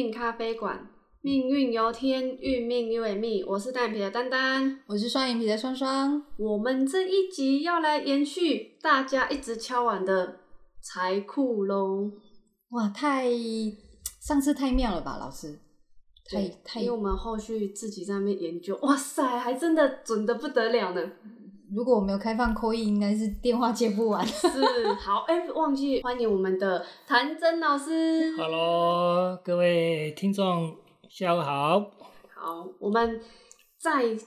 命咖啡馆。命运由天，运命由命。我是单眼皮的丹丹，我是双眼皮的双双。我们这一集要来延续大家一直敲碗的财库喽。哇，太上次太妙了吧，老师？太太因为我们后续自己在那边研究，哇塞，还真的准的不得了呢。如果我没有开放扣印，应该是电话接不完。是，好，哎、忘记欢迎我们的谭真老师。Hello，各位听众，下午好。好，我们在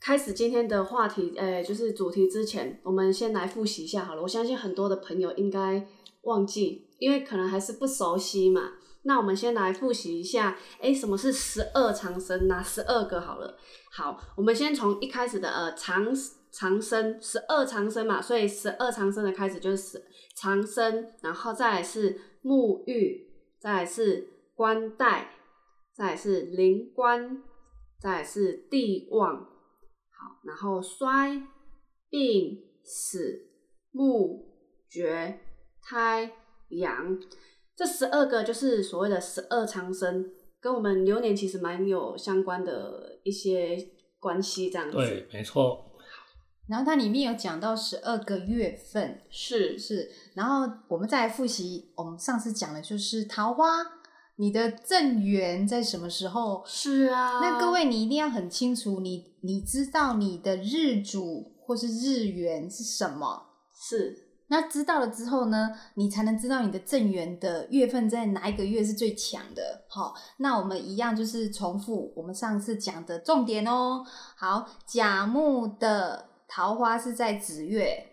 开始今天的话题，呃，就是主题之前，我们先来复习一下好了。我相信很多的朋友应该忘记，因为可能还是不熟悉嘛。那我们先来复习一下，哎，什么是十二长生？哪十二个好了？好，我们先从一开始的呃长长生，十二长生嘛，所以十二长生的开始就是十长生，然后再是沐浴，再是冠带，再是灵官，再是地旺，好，然后衰、病、死、木、绝、胎、阳，这十二个就是所谓的十二长生，跟我们流年其实蛮有相关的一些关系，这样子。对，没错。然后它里面有讲到十二个月份，是是。然后我们再来复习，我们上次讲的就是桃花，你的正缘在什么时候？是啊。那各位，你一定要很清楚，你你知道你的日主或是日元是什么？是那知道了之后呢，你才能知道你的正缘的月份在哪一个月是最强的。好，那我们一样就是重复我们上次讲的重点哦。好，甲木的桃花是在子月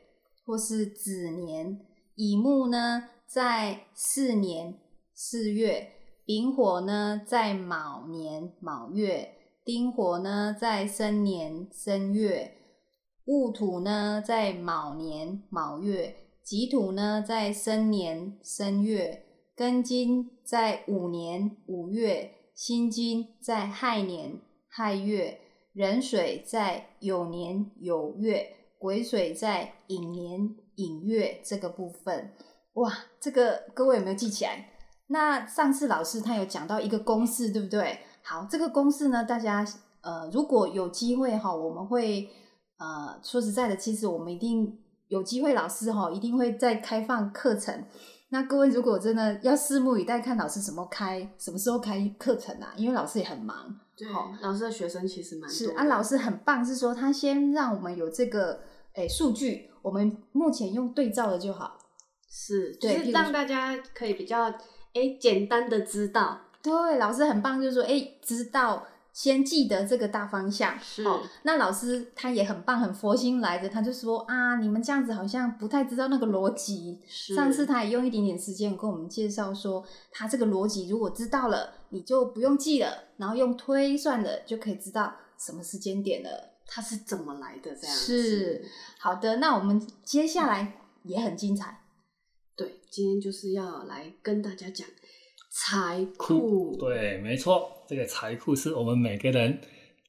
或是子年，乙木呢在巳年巳月，丙火呢在卯年卯月，丁火呢在申年申月。戊土呢在卯年卯月，己土呢在申年申月，庚金在午年午月，辛金在亥年亥月，壬水在酉年酉月，癸水在寅年寅月这个部分。哇，这个各位有没有记起来？那上次老师他有讲到一个公式，对不对？好，这个公式呢，大家呃，如果有机会哈，我们会。呃，说实在的，其实我们一定有机会，老师哈一定会再开放课程。那各位如果真的要拭目以待，看老师什么开，什么时候开课程啊？因为老师也很忙。对，老师的学生其实蛮多是啊，老师很棒，是说他先让我们有这个诶数据，我们目前用对照的就好。是，就是让大家可以比较诶简单的知道。对，老师很棒，就是说诶知道。先记得这个大方向，是。哦、那老师他也很棒，很佛心来着，他就说啊，你们这样子好像不太知道那个逻辑。上次他也用一点点时间跟我们介绍说，他这个逻辑如果知道了，你就不用记了，然后用推算的就可以知道什么时间点了，它是怎么来的这样是好的，那我们接下来也很精彩。对，今天就是要来跟大家讲。财库对，没错，这个财库是我们每个人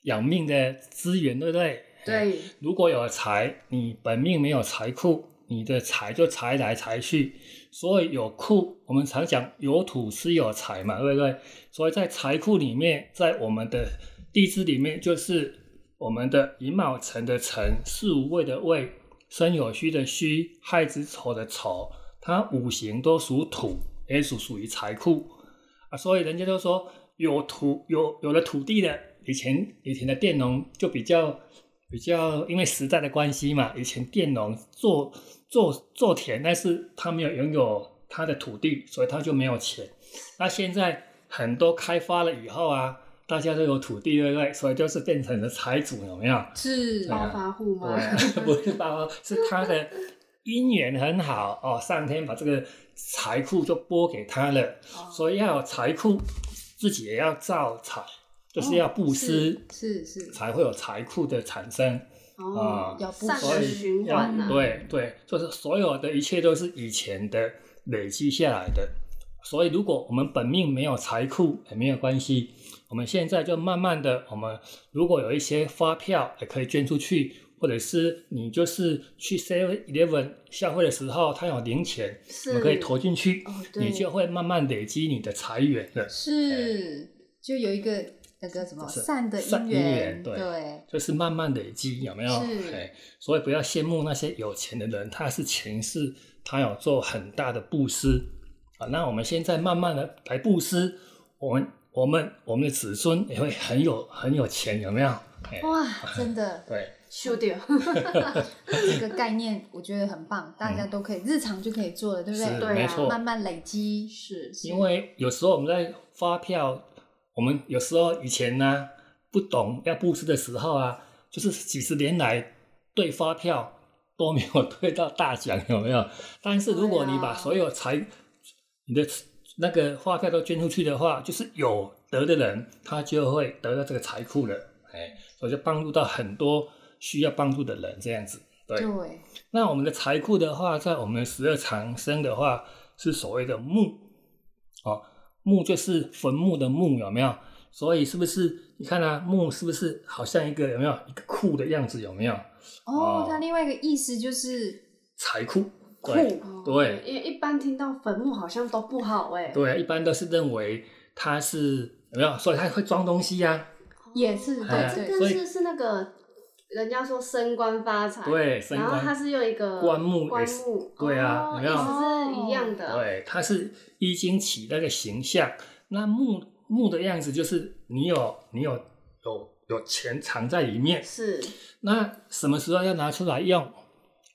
养命的资源，对不对？对。如果有财，你本命没有财库，你的财就财来财去。所以有库，我们常讲有土是有财嘛，对不对？所以在财库里面，在我们的地支里面，就是我们的寅卯辰的辰，巳午未的未，申酉戌的戌，亥子丑的丑，它五行都属土。也属属于财库啊，所以人家都说有土有有了土地的，以前以前的佃农就比较比较，因为时代的关系嘛，以前佃农做做做田，但是他没有拥有他的土地，所以他就没有钱。那现在很多开发了以后啊，大家都有土地，对不对？所以就是变成了财主，有没有？是暴发户吗？对，不是暴发，是他的姻缘很好哦，上天把这个。财库就拨给他了，哦、所以要有财库，自己也要造财，就是要布施，哦、是是,是。才会有财库的产生。哦，啊、要布施循环啊，对对，就是所有的一切都是以前的累积下来的，所以如果我们本命没有财库也没有关系，我们现在就慢慢的，我们如果有一些发票也可以捐出去，或者是你就是去 Seven Eleven 消费的时候，它有零钱，是。我们可以投进去，哦你就会慢慢累积你的财源的。是，就有一个那个什么善的善因缘，对。对，就是慢慢累积，有没有？所以不要羡慕那些有钱的人，他是前世他有做很大的布施。啊。那我们现在慢慢的来布施，我们我们我们的子孙也会很有很有钱，有没有？哎，哇，真的，对，修掉，这个概念我觉得很棒，大家都可以日常就可以做了，对不对？对啊没错。慢慢累积，是因为有时候我们在发票，我们有时候以前呢不懂要布施的时候啊，就是几十年来对发票都没有 对到大奖，有没有？但是如果你把所有财、你的那个发票都捐出去的话，就是有德的人，他就会得到这个财库了，哎，所以就帮助到很多需要帮助的人，这样子。对，对，那我们的财库的话，在我们十二长生的话，是所谓的墓，哦，墓就是坟墓的墓，有没有？所以是不是你看啊，墓是不是好像一个有没有一个库的样子？有没有哦哦，它另外一个意思就是财库？库对因为一般听到坟墓好像都不好哎，对，一般都是认为它是有没有？所以它会装东西呀、也是哎对对，这个是是那个人家说升官发财，对，升官然后它是用一个棺木棺木，对啊哦有意思是一样的，对，它是易经起那个形象。那木木的样子就是你有你有有有钱藏在里面，是。那什么时候要拿出来用？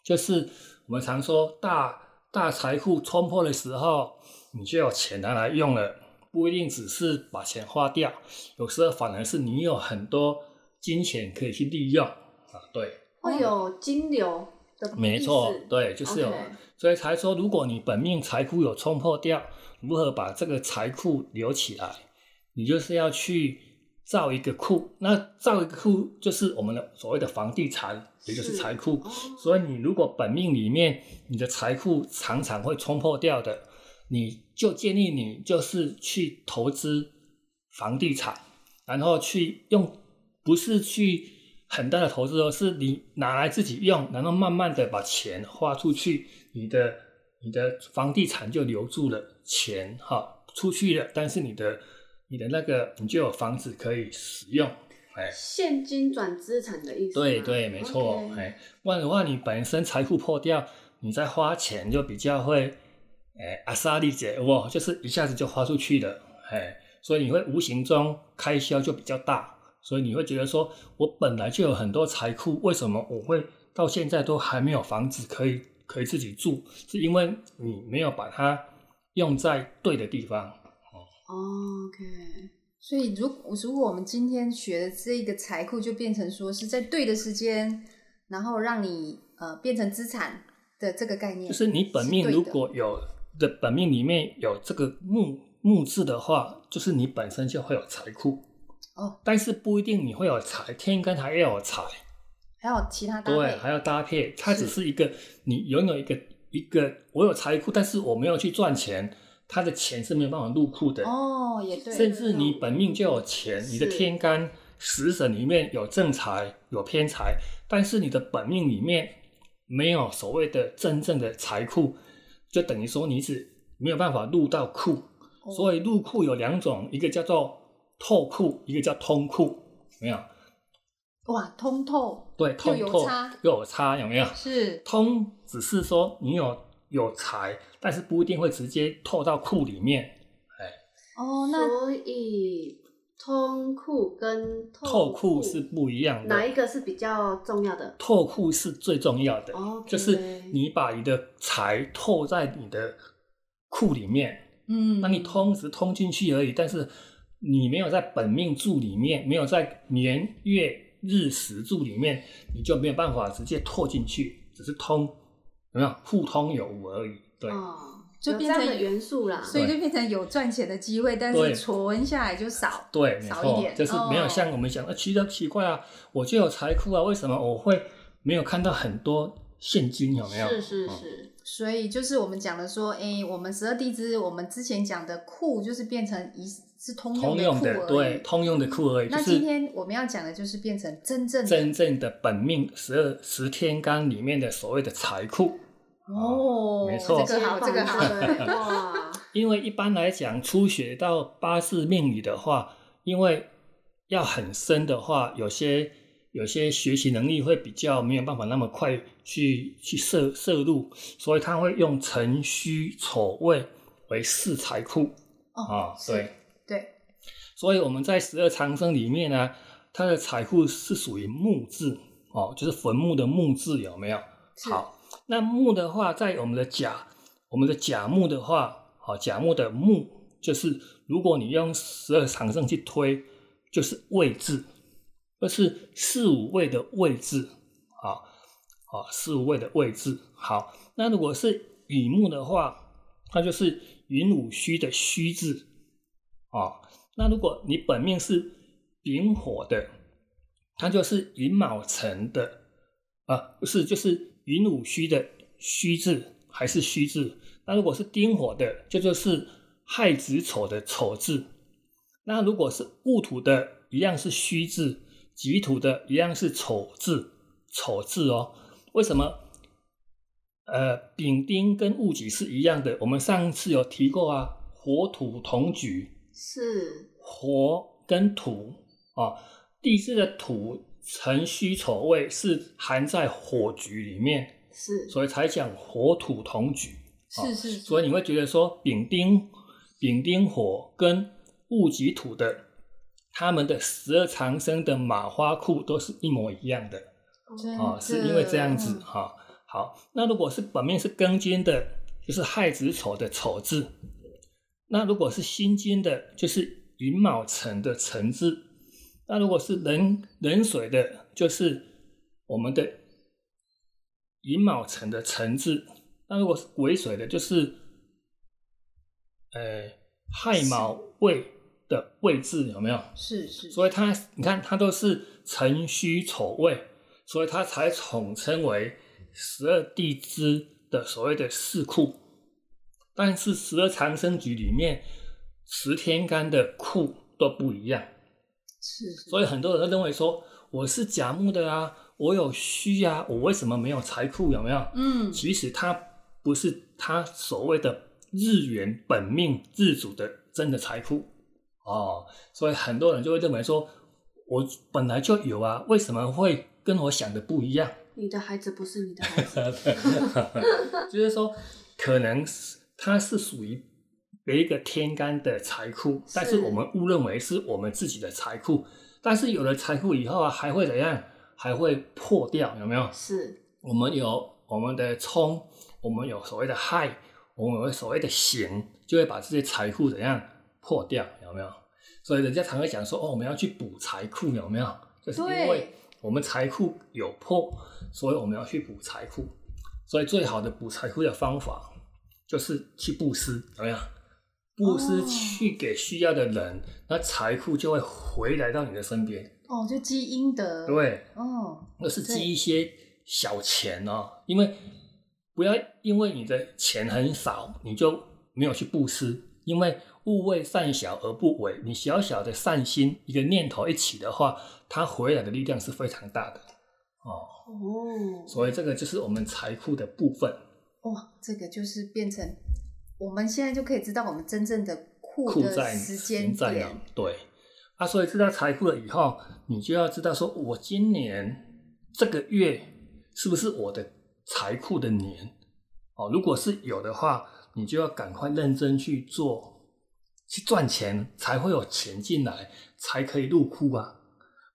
就是我们常说大大财富冲破的时候，你就有钱拿来用了，不一定只是把钱花掉，有时候反而是你有很多金钱可以去利用啊。对，会有金流的，没错，对，就是有所以才说，如果你本命财库有冲破掉，如何把这个财库留起来？你就是要去造一个库，那造一个库就是我们的所谓的房地产，也就是是财库。哦所以你如果本命里面你的财库常常会冲破掉的，你就建议你就是去投资房地产，然后去用，不是去很大的投资哦，是你拿来自己用，然后慢慢的把钱花出去，你的你的房地产就留住了钱哈，出去了，但是你的你的那个你就有房子可以使用，哎。现金转资产的意思，对对，没错哎，不然的话，你本身财富破掉，你再花钱就比较会，哎，阿莎丽姐，哇，就是一下子就花出去了，哎，所以你会无形中开销就比较大，所以你会觉得说，我本来就有很多财库，为什么我会到现在都还没有房子可以可以自己住？是因为你没有把它用在对的地方。哦 OK，所以如如果我们今天学的这个财库，就变成说是在对的时间，然后让你呃变成资产的这个概念，就是你本命如果有的本命里面有这个木木字的话，就是你本身就会有财库哦，但是不一定你会有财，天干还要有财，还有其他搭对，还要搭配，它只是一个你拥有一个一个我有财库，但是我没有去赚钱，他的钱是没有办法入库的。哦，也对，甚至你本命就有钱，你的天干十神里面有正财有偏财，但是你的本命里面没有所谓的真正的财库，就等于说你是没有办法入到库。哦。所以入库有两种，一个叫做透库，一个叫通库，有没有？哇，通透对，通透有差又有差，有没有？是通只是说你有有财，但是不一定会直接透到库里面。哎哦，那所以通库跟透库库是不一样的，哪一个是比较重要的？透库是最重要的 OK 就是你把你的财透在你的库里面，嗯，那你通只通进去而已，但是你没有在本命柱里面，没有在年月日时柱里面，你就没有办法直接拓进去，只是通，有没有互通有无而已？对，哦，就变成有这样的元素啦。所以就变成有赚钱的机会，但是存下来就少。对，少一点，就是没有哦像我们想，呃，奇的奇怪啊，我就有财库啊，为什么我会没有看到很多现金？有没有？是是嗯是，所以就是我们讲的说，哎，我们十二地支，我们之前讲的库就是变成一是通通用的对，通用的库而已。那今天我们要讲的就是变成真正真正的本命十二十天干里面的所谓的财库。哦，没错。这个好，这个好。哇，因为一般来讲，初学到八字命理的话，因为要很深的话，有些有些学习能力会比较没有办法那么快去去摄摄入，所以他会用辰戌丑未为四财库。哦啊，对，所以我们在十二长生里面呢，它的财富是属于木字哦，就是坟墓的木字有没有？好，那木的话，在我们的甲，我们的甲木的话，好，甲木的木就是，如果你用十二长生去推，就是位字，这是四五位的位字，好，好，四五位的位置。好，那如果是乙木的话，它就是寅午戌的虚字，啊，那如果你本命是丙火的，它就是寅卯辰的，啊，不是，就是寅午戌的戌字还是戌字。那如果是丁火的，这就是亥子丑的丑字。那如果是戊土的，一样是戌字；己土的，一样是丑字，丑字哦。为什么？呃，丙丁跟戊己是一样的。我们上次有提过啊，火土同举，是。火跟土啊，地支的土辰戌丑未是含在火局里面，是，所以才讲火土同局。啊是是是，所以你会觉得说丙丁、丙丁火跟戊己土的，他们的十二长生的马花库都是一模一样的真啊，是因为这样子的哈、好，那如果是本命是庚金的，就是亥子丑的丑字；那如果是辛金的，就是寅卯辰的辰字；那如果是壬壬水的，就是我们的寅卯辰的辰字；那如果是癸水的，就是呃亥卯未的未字，有没有？是是，所以它你看它都是辰戌丑未，所以它才统称为十二地支的所谓的四库。但是十二长生局里面十天干的库都不一样，是是所以很多人都认为说我是甲木的啊，我有虚啊，我为什么没有财库？有没有？嗯其实它不是他所谓的日元本命日主的真的财库哦，所以很多人就会认为说，我本来就有啊，为什么会跟我想的不一样？你的孩子不是你的孩子，就是说，可能是它是属于别一个天干的财库，但是我们误认为是我们自己的财库，但是有了财库以后啊，还会怎样？还会破掉，有没有？是我们有我们的冲，我们有所谓的害，我们有所谓的行，就会把这些财库怎样破掉，有没有？所以人家常会讲说，哦，我们要去补财库，有没有？就是因为我们财库有破，所以我们要去补财库。所以最好的补财库的方法就是去布施，怎么样？布施哦去给需要的人，那财富就会回来到你的身边。哦，就积阴德，，对，哦，那是积一些小钱哦，因为不要因为你的钱很少，你就没有去布施，因为勿为善小而不为，你小小的善心一个念头一起的话，它回来的力量是非常大的哦。哦，所以这个就是我们财库的部分，哇，这个就是变成我们现在就可以知道我们真正的库的时间点？对啊，所以知道财富了以后，你就要知道说，我今年这个月是不是我的财库的年？哦，如果是有的话，你就要赶快认真去做，去赚钱，才会有钱进来，才可以入库啊。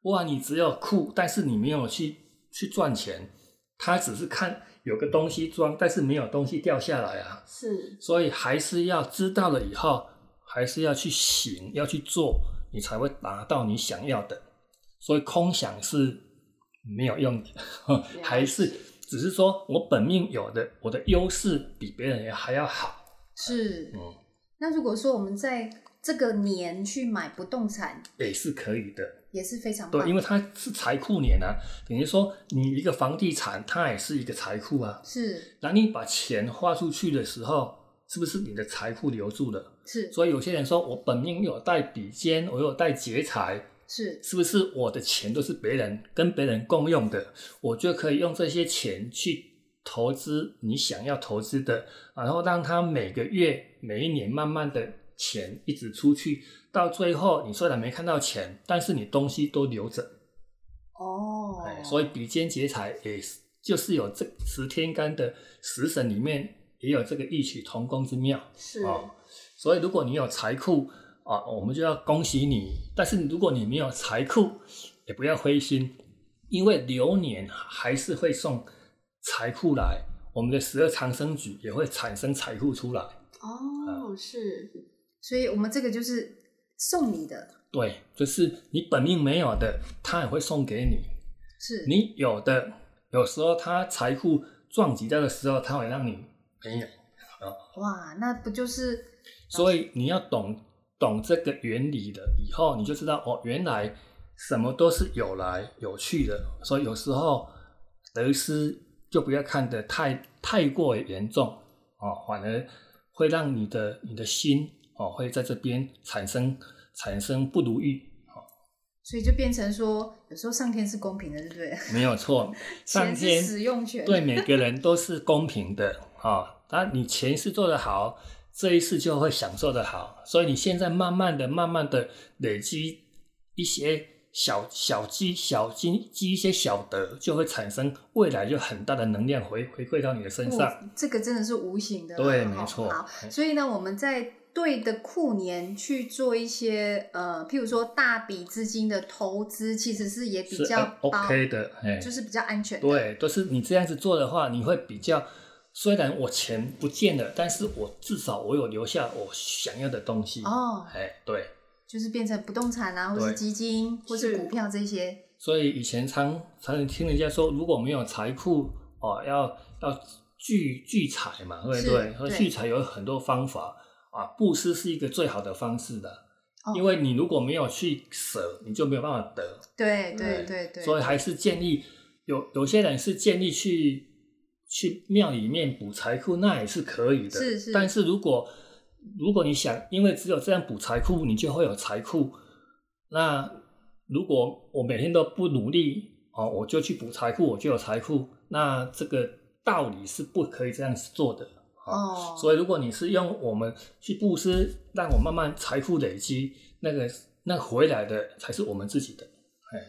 不然你只有库，但是你没有去去赚钱，他只是看有个东西装，但是没有东西掉下来啊。是所以还是要知道了以后，还是要去行，要去做，你才会达到你想要的。所以空想是没有用的，还是只是说我本命有的，我的优势比别人还要好。是。嗯，那如果说我们在这个年去买不动产，也是可以的。也是非常棒。对，因为它是财库年啊，等于说你一个房地产，它也是一个财库啊。是那你把钱花出去的时候，是不是你的财库留住了？是所以有些人说我本命有带比肩，我有带劫财，是是不是我的钱都是别人跟别人共用的？我就可以用这些钱去投资你想要投资的，然后让它每个月、每一年慢慢的钱一直出去，到最后你虽然没看到钱，但是你东西都留着。哦哎，，所以比肩劫财也是就是有这十天干的食神里面也有这个异曲同工之妙。是哦，所以如果你有财库啊，我们就要恭喜你。但是如果你没有财库，也不要灰心，因为流年还是会送财库来，我们的十二长生局也会产生财富出来。哦，是所以我们这个就是送你的，对，就是你本命没有的，他也会送给你；是你有的，有时候他财富撞击到的时候，他会让你没有。哇，那不就是所以你要懂懂这个原理的，以后你就知道哦，原来什么都是有来有去的。所以有时候得失就不要看得太太过严重哦，反而会让你的你的心哦会在这边产生产生不如意。所以就变成说，有时候上天是公平的，对不对？没有错，上天使用权，对每个人都是公平的啊。当然，你前世做得好，这一世就会享受的好。所以你现在慢慢的、慢慢的累积一些小小积、小积积一些小德，就会产生未来就很大的能量回回馈到你的身上。哦这个真的是无形的对没错好，哎所以呢，我们在对的库年去做一些呃，譬如说大笔资金的投资，其实是也比较 OK 的，哎，就是比较安全的。对，都是你这样子做的话，你会比较。虽然我钱不见了，但是我至少我有留下我想要的东西。哦，哎，对，就是变成不动产啊，或是基金，或是是股票这些。所以以前常常听人家说，如果没有财库哦，要要聚聚财嘛，对不对聚财有很多方法啊，布施是一个最好的方式的，哦因为你如果没有去舍，你就没有办法得。对对哎对对，所以还是建议有有些人是建议去去庙里面补财库，那也是可以的。是是但是如果如果你想，因为只有这样补财库，你就会有财库。那如果我每天都不努力哦，我就去补财库，我就有财库。那这个道理是不可以这样子做的。哦，所以如果你是用我们去布施，让我慢慢财富累积，那个那回来的才是我们自己的。哎。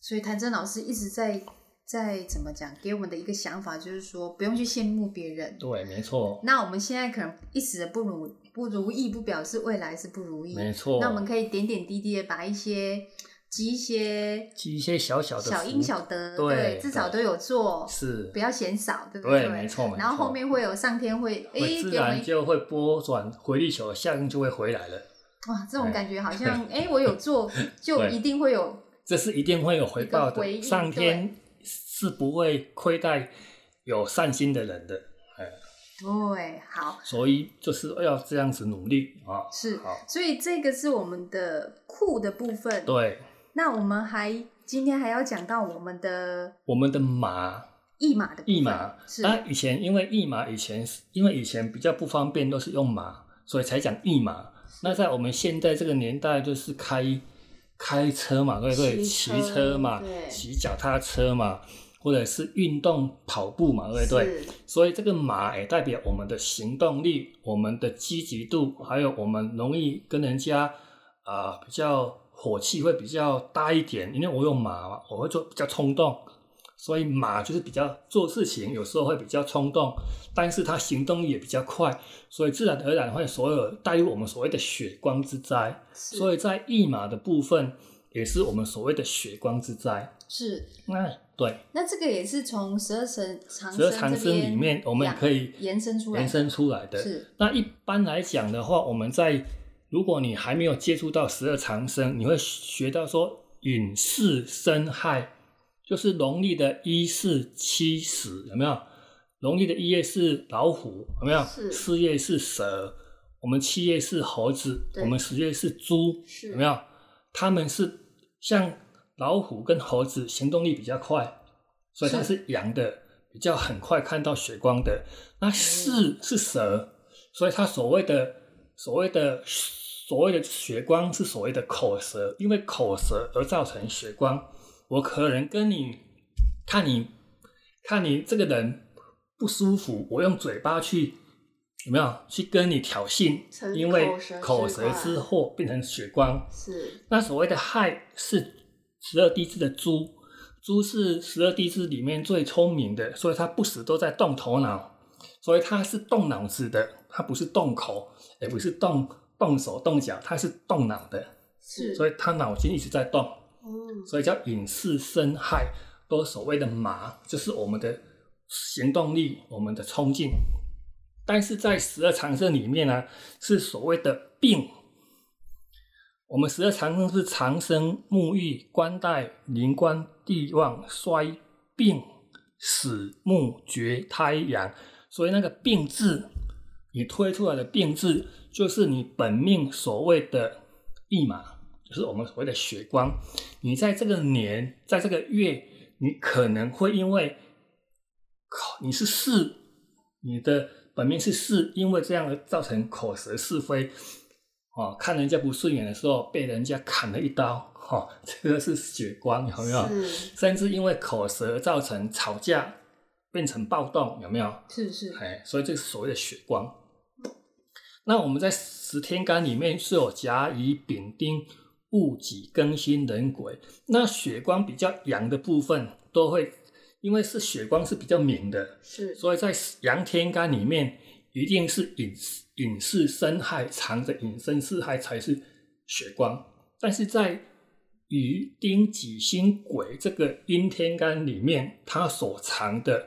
所以谭真老师一直在在怎么讲，给我们的一个想法就是说，不用去羡慕别人。对，没错，那我们现在可能一时的不如不如意，不表示未来是不如意。没错。那我们可以点点滴滴的把一些积一些积一些小小的小因小德，对至少都有做，是不要嫌少，对不对没错没错然后后面会有上天会哎会自然就会波转回力球，效应就会回来了。哇，这种感觉好 像哎我有做 就一定会有这是一定会有回报的，上天是不会亏待有善心的人的。哎，对好所以就是要这样子努力啊。是，所以这个是我们的库的部分。对，那我们还今天还要讲到我们的我们的马驿马的驿马，是那以前因为驿马以前是因为以前比较不方便，都是用马，所以才讲驿马。那在我们现在这个年代，就是开开车嘛，对不对？骑骑车车嘛对，骑脚踏车嘛，或者是运动跑步嘛，对不对？所以这个马也代表我们的行动力、我们的积极度，还有我们容易跟人家啊、呃比较火气会比较大一点，因为我有马嘛，我会做比较冲动，所以马就是比较做事情有时候会比较冲动，但是它行动也比较快，所以自然而然会所有带入我们所谓的血光之灾。是所以在驿马的部分也是我们所谓的血光之灾。是。那对，那这个也是从十二神长十二长生里面我们可以延伸出来的延伸出来的。是那一般来讲的话，我们在如果你还没有接触到十二长生，你会学到说隐士生害，就是农历的一四七十，有没有？农历的一月是老虎，有没有？四月是蛇，我们七月是猴子，我们十月是猪，是有没有？他们是像老虎跟猴子行动力比较快，所以它是阳的，比较很快看到血光的。那四是蛇，所以它所谓的所谓的所谓的血光是所谓的口舌，因为口舌而造成血光。我可能跟你看你看你这个人不舒服，我用嘴巴去有没有去跟你挑衅，因为口舌之祸变成血光。是那所谓的亥是十二地支的猪，猪是十二地支里面最聪明的，所以它不时都在动头脑，所以它是动脑子的，它不是动口，也不是动动手动脚，他是动脑的，是，所以他脑筋一直在动，嗯，所以叫隐士生害，都所谓的麻，就是我们的行动力，我们的冲劲。但是在十二长生里面呢，是所谓的病。我们十二长生是长生、沐浴、官带、临官、地旺、衰、病、死、木、绝、胎、阳，所以那个病字，你推出来的病字，就是你本命所谓的驿马，就是我们所谓的血光。你在这个年，在这个月，你可能会因为口你是巳，你的本命是巳，因为这样而造成口舌是非。哦，看人家不顺眼的时候，被人家砍了一刀，哈、哦，这个是血光，有没有？甚至因为口舌造成吵架，变成暴动，有没有？是是，哎，所以这是所谓的血光。那我们在十天干里面是有甲乙丙丁戊己庚辛壬癸，那血光比较阳的部分都会，因为是血光是比较明的，是。所以在阳天干里面一定是隐隐士生害藏着隐身四害才是血光，但是在乙丁己辛癸这个阴天干里面，它所藏的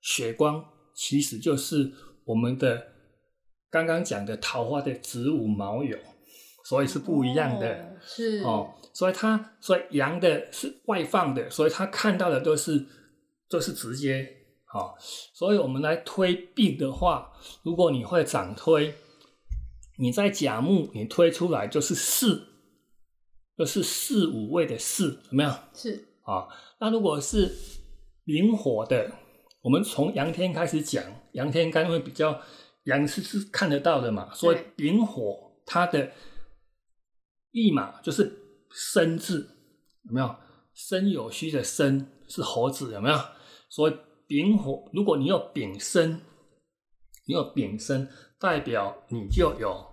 血光其实就是我们的刚刚讲的桃花的子午卯酉，所以是不一样的。哦是哦，所以它所以阳的是外放的，所以它看到的都是都是直接好、哦，所以我们来推病的话，如果你会掌推，你在甲木你推出来就是四，就是四五位的四，有没有？是啊，那如果是灵火的，我们从阳天开始讲，阳天干会比较阳是是看得到的嘛，所以丙火它的驿马就是生字，有没有？生有虚的生是猴子，有没有？所以丙火，如果你有丙申，你有丙申，代表你就有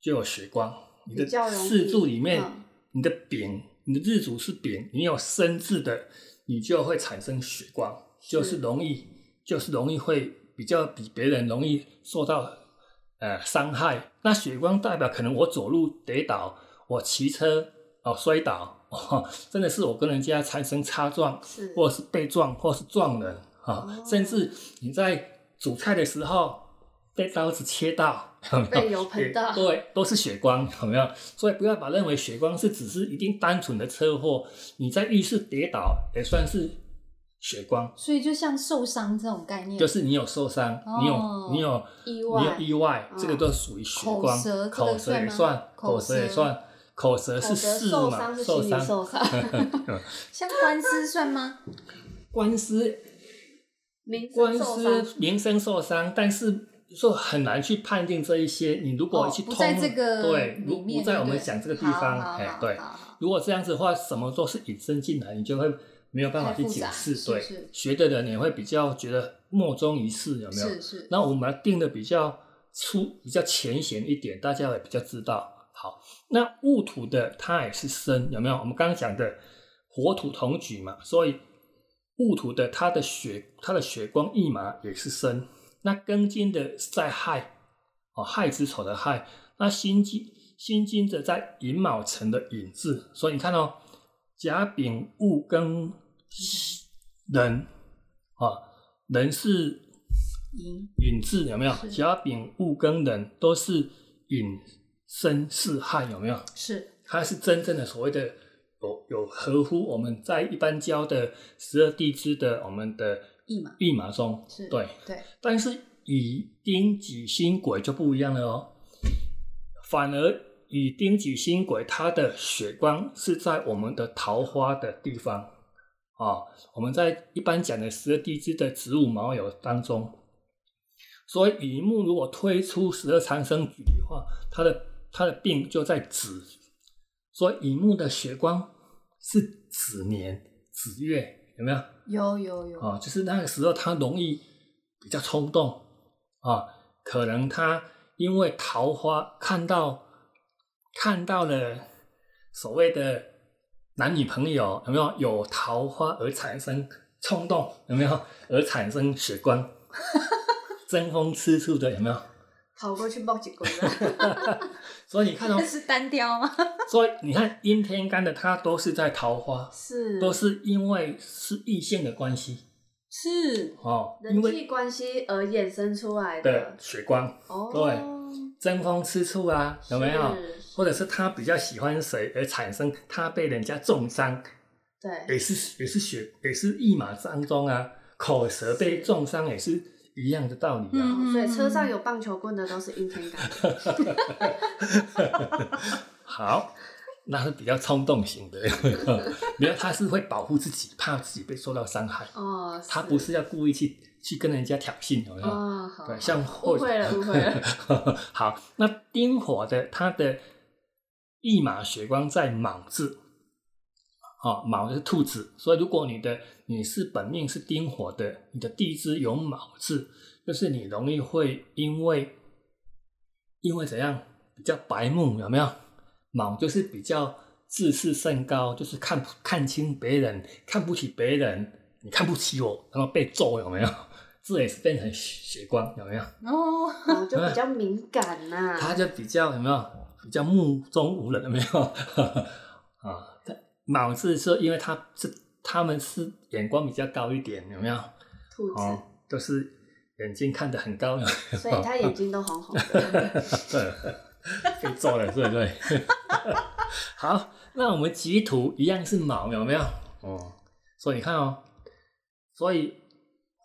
就有血光，你的四柱里面。嗯你的丙，你的日主是丙，你有生字的，你就会产生血光，就是容易，就是容易会比较比别人容易受到呃伤害。那血光代表可能我走路跌倒，我骑车哦摔倒，哦，真的是我跟人家产生擦撞，是或是被撞，或是撞人啊、哦甚至你在煮菜的时候被刀子切到，有没有？被油喷到也对，都是血光，有没有？所以不要把认为血光是只是一定单纯的车祸，你在浴室跌倒也算是血光，所以就像受伤这种概念，就是你有受伤，哦你有你有你意外有意外，嗯这个都属于血光。口舌也算吗，口口舌也算，口舌是事嘛，受伤是受伤，像官司算吗？官司民官司名声受伤，但是说很难去判定这一些。你如果哦去通、在这个对，里如不在我们讲这个地方，哎对。如果这样子的话，什么都是引申进来，你就会没有办法去解释。对，是学的人也会比较觉得莫衷一是，有没有？是是，那我们定的比较粗、比较浅显一点，大家也比较知道。好，那戊土的它也是生，有没有？我们刚刚讲的火土同举嘛，所以戊土的它的血、它的血光一马也是生。那庚金的在亥，哦，亥子丑的亥。那辛金辛金的在寅卯辰的寅字，所以你看哦，甲丙戊庚壬啊，人是赢寅字有没有？甲丙戊庚人都是寅申巳亥有没有？是。它是真正的所谓的有有合乎我们在一般教的十二地支的我们的驿马驿马中，是对。对。但是乙丁己辛癸就不一样了哦，反而以丁己辛癸，它的血光是在我们的桃花的地方啊。我们在一般讲的十二地支的子午卯酉当中，所以乙木如果推出十二长生局的话，它的它的病就在子，所以乙木的血光是子年子月，有没有？有有有啊，就是那个时候他容易比较冲动啊，可能他因为桃花看到看到了所谓的男女朋友有没有有桃花而产生冲动有没有而产生血光，争风吃醋的有没有？跑过去抱几棍了。所以你看哦，是单挑吗？所以你看阴天干的他都是在桃花，是都是因为是异性的关系是哦，人为际关系而衍生出来的的。血光。哦，对争风吃醋啊，有没有？或者是他比较喜欢谁而产生他被人家重伤，对，也是也是血也是一马当中啊，口舌被重伤也是一样的道理啊。嗯所以车上有棒球棍的都是阴天干的。好，那是比较冲动型的，没有他是会保护自己，怕自己被受到伤害，哦，他不是要故意去去跟人家挑衅，有没有？哦，好，对，好像误会了，误会了。好，那丁火的它的一马血光在卯字，啊、卯是兔子，所以如果你的你是本命是丁火的，你的地支有卯字，就是你容易会因为因为怎样比较白目，有没有？卯就是比较自视甚高，就是看不看清别人，看不起别人，你看不起我，然后被揍，有没有？这也是变成血光，有没有？哦，哦，就比较敏感呐。他就比较有没有比较目中无人有没有 啊？卯字是因为他是他们是眼光比较高一点，有没有？兔哦子，，都是眼睛看得很高，有有所以他眼睛都红红的。被揍了，对不对？好，那我们吉土一样是卯，有没有？哦，所以你看哦，所以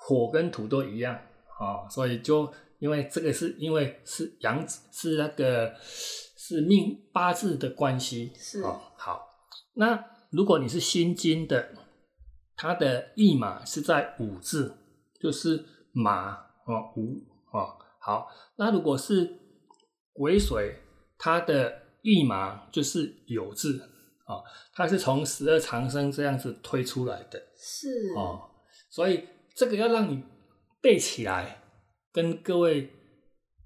火跟土都一样哦，所以就因为这个是因为是阳子是那个是命八字的关系，是哦。好，那如果你是辛金的，它的驿马是在午字，就是马哦午哦。好，那如果是癸水，它的驿马就是酉字啊、哦，它是从十二长生这样子推出来的是哦，所以这个要让你背起来，跟各位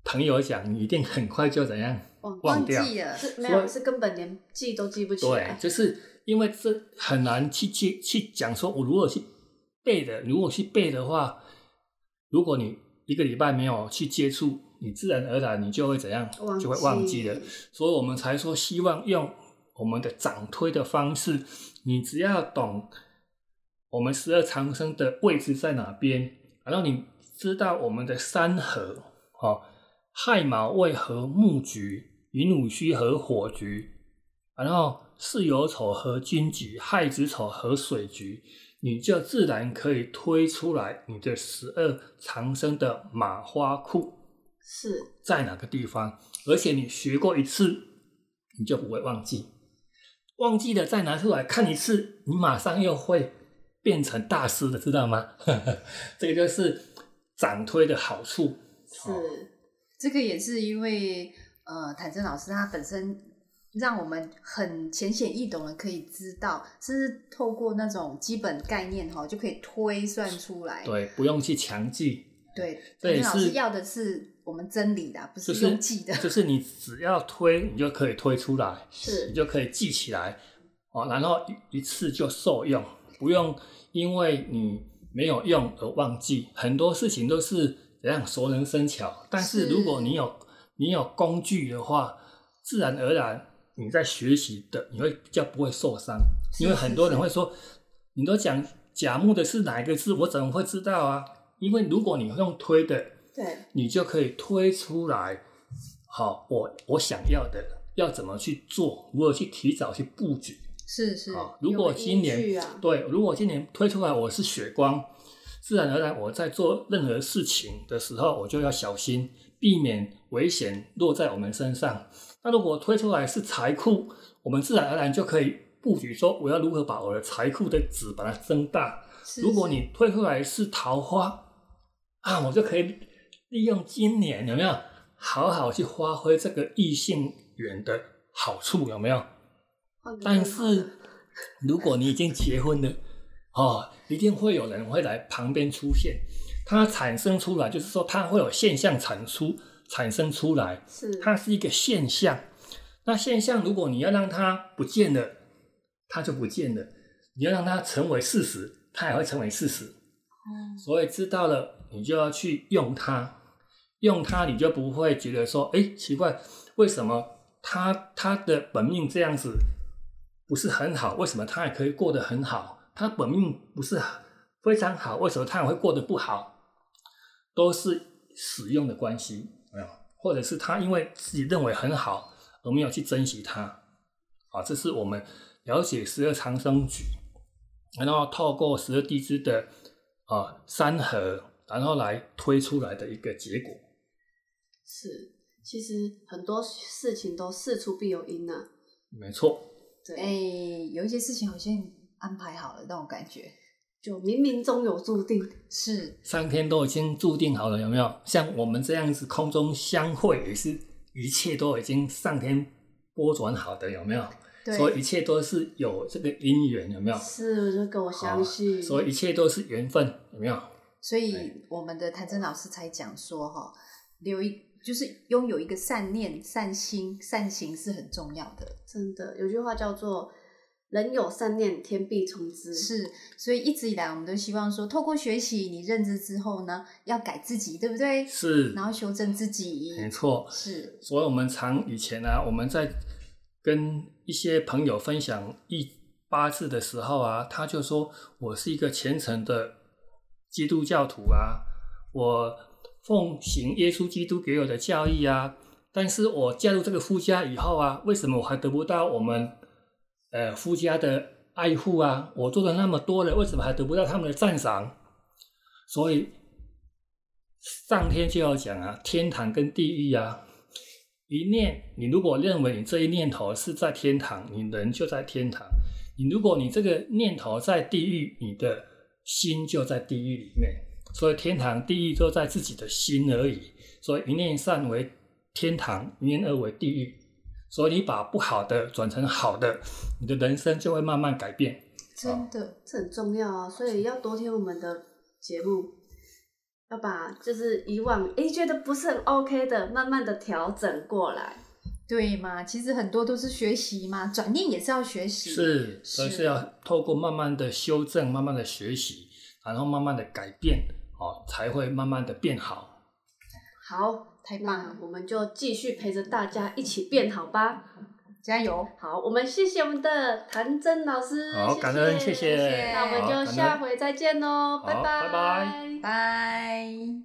朋友讲，你一定很快就怎样忘忘掉。记了，是没有，是根本连记都记不起对来，。就是因为这很难去去去讲说，我如果去背的，如果去背的话，如果你一个礼拜没有去接触，你自然而然你就会怎样，就会忘记了。所以我们才说，希望用我们的掌推的方式，你只要懂我们十二长生的位置在哪边，然后你知道我们的三合，哦，亥卯未合木局，寅午戌合火局，然后巳酉丑合金局，亥子丑合水局，你就自然可以推出来你的十二长生的马花库是。在哪个地方，而且你学过一次，你就不会忘记。忘记了再拿出来看一次，你马上又会变成大师的，知道吗？这个就是掌推的好处。是这个也是因为呃，坦真老师他本身让我们很浅显易懂的可以知道，甚至透过那种基本概念哈，就可以推算出来。对，不用去强记，对，坦真老师要的是我们真理的，不是是用记的。就是你只要推，你就可以推出来，是你就可以记起来哦，然后一一次就受用，不用因为你没有用而忘记。很多事情都是怎样熟能生巧，但是是。如果你有你有工具的话，自然而然你在学习的你会比较不会受伤，因为很多人是。会说，你都讲甲木的是哪一个字，我怎么会知道啊？因为如果你用推的，对，你就可以推出来，好，我我想要的要怎么去做，如何去提早去布局是是，啊？如果今年、啊对，如果今年推出来我是血光，自然而然我在做任何事情的时候，我就要小心，避免危险落在我们身上。那如果推出来是财库，我们自然而然就可以布局说，我要如何把我的财库的值把它增大。是如果你推出来是桃花啊，我就可以利用今年有没有好好去发挥这个异性缘的好处，有没有？但是如果你已经结婚了，哦，一定会有人会来旁边出现，它产生出来，就是说它会有现象产出产生出来，是。它是一个现象。那现象，如果你要让它不见了，它就不见了；你要让它成为事实，它也会成为事实。哦。所以知道了，你就要去用它，用它你就不会觉得说，哎，奇怪，为什么他他的本命这样子不是很好？为什么他也可以过得很好？他本命不是非常好，为什么他也会过得不好？都是使用的关系，有没有？或者是他因为自己认为很好而没有去珍惜它，啊，这是我们了解十二长生局，然后透过十二地支的啊三合，然后来推出来的一个结果。是，其实很多事情都事出必有因呐、没错，对，哎，有一些事情好像安排好了那种感觉，就冥冥中有注定。是上天都已经注定好了，有没有？像我们这样子空中相会，也是一切都已经上天拨转好的，有没有？对所以一切都是有这个因缘，有没有？是，这个我相信。所以一切都是缘分，有没有？所以我们的谭真老师才讲说哈，留一就是拥有一个善念、善心、善行是很重要的。真的有句话叫做“人有善念，天必从之”。是，所以一直以来我们都希望说，透过学习你认知之后呢，要改自己，对不对？是，然后修正自己。没错。是所以我们常以前啊，我们在跟一些朋友分享一八字的时候啊，他就说我是一个虔诚的基督教徒啊，我奉行耶稣基督给我的教义啊，但是我加入这个夫家以后啊，为什么我还得不到我们呃夫家的爱护啊？我做了那么多了，为什么还得不到他们的赞赏？所以上天就要讲啊，天堂跟地狱啊，一念，你如果认为你这一念头是在天堂，你人就在天堂；你如果你这个念头在地狱，你的心就在地狱里面。所以天堂、地狱都在自己的心而已。所以一念善为天堂，一念恶为地狱。所以你把不好的转成好的，你的人生就会慢慢改变。真的，这很重要啊，所以要多听我们的节目，要把就是以往诶觉得不是很 OK 的，慢慢的调整过来。对嘛？其实很多都是学习嘛，转念也是要学习。是，所以是要透过慢慢的修正、慢慢的学习，然后慢慢的改变，哦，才会慢慢的变好。好，太棒了，我们就继续陪着大家一起变好吧。加油！好，我们谢谢我们的谭真老师，好，感恩，谢谢。那我们就下回再见喽，拜拜拜。